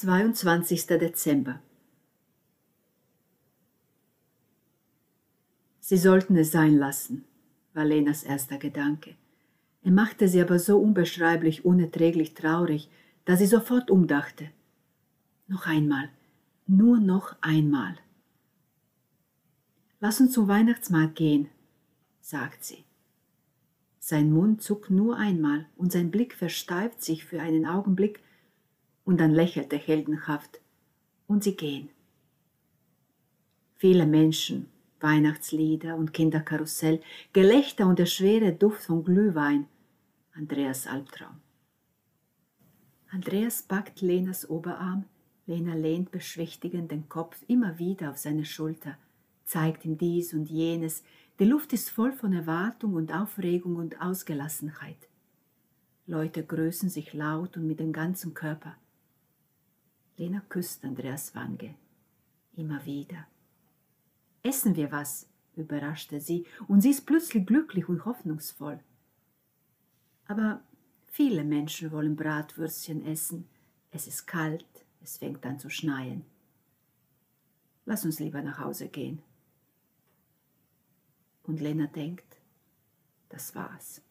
22. Dezember Sie sollten es sein lassen, war Lenas erster Gedanke. Er machte sie aber so unbeschreiblich unerträglich traurig, dass sie sofort umdachte. Noch einmal, nur noch einmal. Lass uns zum Weihnachtsmarkt gehen, sagt sie. Sein Mund zuckt nur einmal und sein Blick versteift sich für einen Augenblick und dann lächelt er heldenhaft und sie gehen. Viele Menschen, Weihnachtslieder und Kinderkarussell, Gelächter und der schwere Duft von Glühwein. Andreas Albtraum. Andreas packt Lenas Oberarm, Lena lehnt beschwichtigend den Kopf immer wieder auf seine Schulter, zeigt ihm dies und jenes, die Luft ist voll von Erwartung und Aufregung und Ausgelassenheit. Leute grüßen sich laut und mit dem ganzen Körper. Lena küsst Andreas Wange. Immer wieder. Essen wir was? überraschte sie, und sie ist plötzlich glücklich und hoffnungsvoll. Aber viele Menschen wollen Bratwürstchen essen. Es ist kalt, es fängt an zu schneien. Lass uns lieber nach Hause gehen. Und Lena denkt, das war's.